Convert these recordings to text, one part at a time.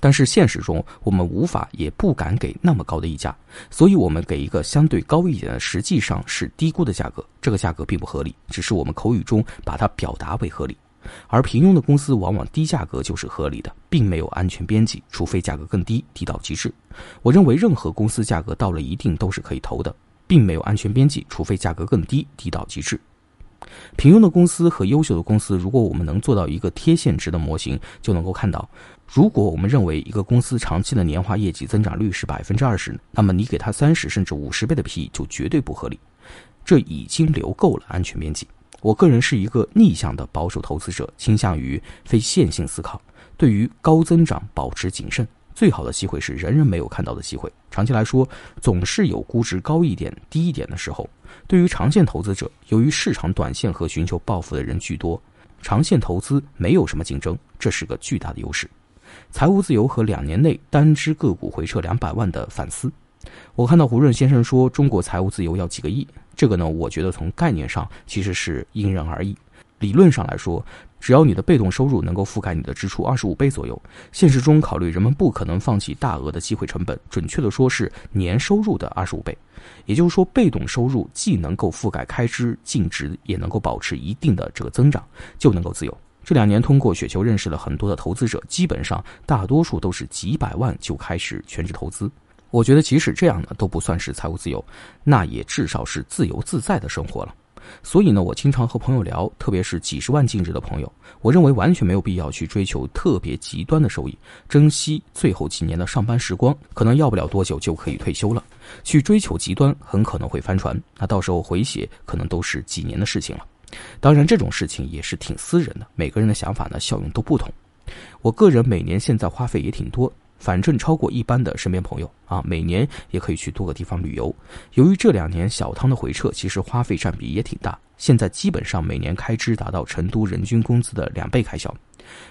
但是现实中我们无法也不敢给那么高的溢价，所以我们给一个相对高一点的，实际上是低估的价格。这个价格并不合理，只是我们口语中把它表达为合理。而平庸的公司往往低价格就是合理的，并没有安全边际，除非价格更低，低到极致。我认为任何公司价格到了一定都是可以投的，并没有安全边际，除非价格更低，低到极致。平庸的公司和优秀的公司，如果我们能做到一个贴现值的模型，就能够看到，如果我们认为一个公司长期的年化业绩增长率是百分之二十，那么你给它三十甚至五十倍的 PE 就绝对不合理，这已经留够了安全边际。我个人是一个逆向的保守投资者，倾向于非线性思考，对于高增长保持谨慎。最好的机会是人人没有看到的机会。长期来说，总是有估值高一点、低一点的时候。对于长线投资者，由于市场短线和寻求暴富的人居多，长线投资没有什么竞争，这是个巨大的优势。财务自由和两年内单只个股回撤两百万的反思。我看到胡润先生说中国财务自由要几个亿，这个呢，我觉得从概念上其实是因人而异。理论上来说，只要你的被动收入能够覆盖你的支出二十五倍左右，现实中考虑人们不可能放弃大额的机会成本，准确的说是年收入的二十五倍。也就是说，被动收入既能够覆盖开支净值，也能够保持一定的这个增长，就能够自由。这两年通过雪球认识了很多的投资者，基本上大多数都是几百万就开始全职投资。我觉得即使这样呢，都不算是财务自由，那也至少是自由自在的生活了。所以呢，我经常和朋友聊，特别是几十万净值的朋友，我认为完全没有必要去追求特别极端的收益，珍惜最后几年的上班时光，可能要不了多久就可以退休了。去追求极端，很可能会翻船，那到时候回血可能都是几年的事情了。当然，这种事情也是挺私人的，每个人的想法呢，效用都不同。我个人每年现在花费也挺多。反正超过一般的身边朋友啊，每年也可以去多个地方旅游。由于这两年小汤的回撤，其实花费占比也挺大。现在基本上每年开支达到成都人均工资的两倍开销。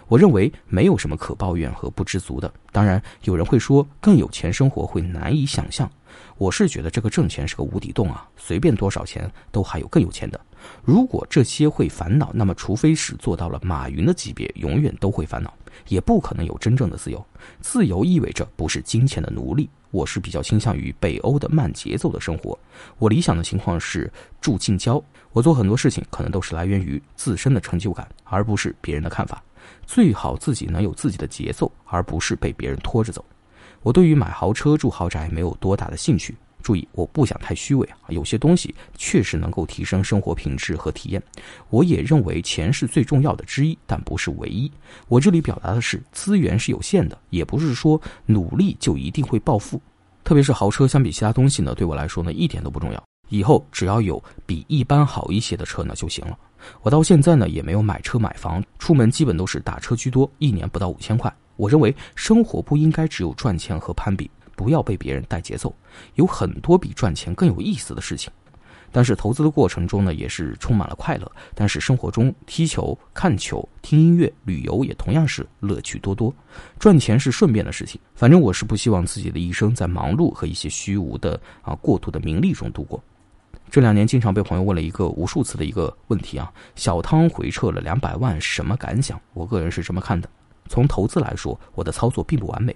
我认为没有什么可抱怨和不知足的。当然，有人会说更有钱生活会难以想象。我是觉得这个挣钱是个无底洞啊，随便多少钱都还有更有钱的。如果这些会烦恼，那么除非是做到了马云的级别，永远都会烦恼。也不可能有真正的自由。自由意味着不是金钱的奴隶。我是比较倾向于北欧的慢节奏的生活。我理想的情况是住近郊。我做很多事情可能都是来源于自身的成就感，而不是别人的看法。最好自己能有自己的节奏，而不是被别人拖着走。我对于买豪车住豪宅没有多大的兴趣。注意，我不想太虚伪啊。有些东西确实能够提升生活品质和体验。我也认为钱是最重要的之一，但不是唯一。我这里表达的是，资源是有限的，也不是说努力就一定会暴富。特别是豪车，相比其他东西呢，对我来说呢，一点都不重要。以后只要有比一般好一些的车呢就行了。我到现在呢也没有买车买房，出门基本都是打车居多，一年不到五千块。我认为生活不应该只有赚钱和攀比。不要被别人带节奏，有很多比赚钱更有意思的事情。但是投资的过程中呢，也是充满了快乐。但是生活中踢球、看球、听音乐、旅游也同样是乐趣多多。赚钱是顺便的事情。反正我是不希望自己的一生在忙碌和一些虚无的啊过度的名利中度过。这两年经常被朋友问了一个无数次的一个问题啊：小汤回撤了两百万，什么感想？我个人是这么看的。从投资来说，我的操作并不完美。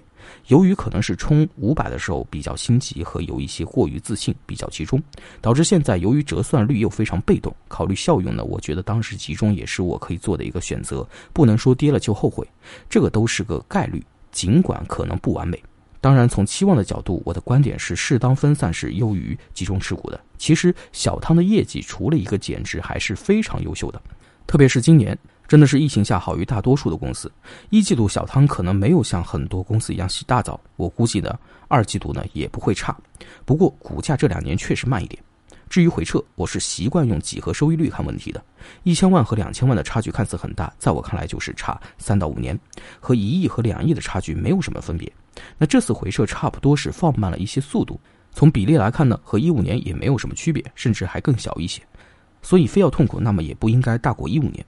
由于可能是冲五百的时候比较心急和有一些过于自信，比较集中，导致现在由于折算率又非常被动，考虑效用呢，我觉得当时集中也是我可以做的一个选择。不能说跌了就后悔，这个都是个概率，尽管可能不完美。当然，从期望的角度，我的观点是适当分散是优于集中持股的。其实小汤的业绩除了一个减值，还是非常优秀的，特别是今年。真的是疫情下好于大多数的公司。一季度小汤可能没有像很多公司一样洗大澡，我估计呢，二季度呢也不会差。不过股价这两年确实慢一点。至于回撤，我是习惯用几何收益率看问题的。一千万和两千万的差距看似很大，在我看来就是差三到五年，和一亿和两亿的差距没有什么分别。那这次回撤差不多是放慢了一些速度，从比例来看呢，和一五年也没有什么区别，甚至还更小一些。所以非要痛苦，那么也不应该大过一五年。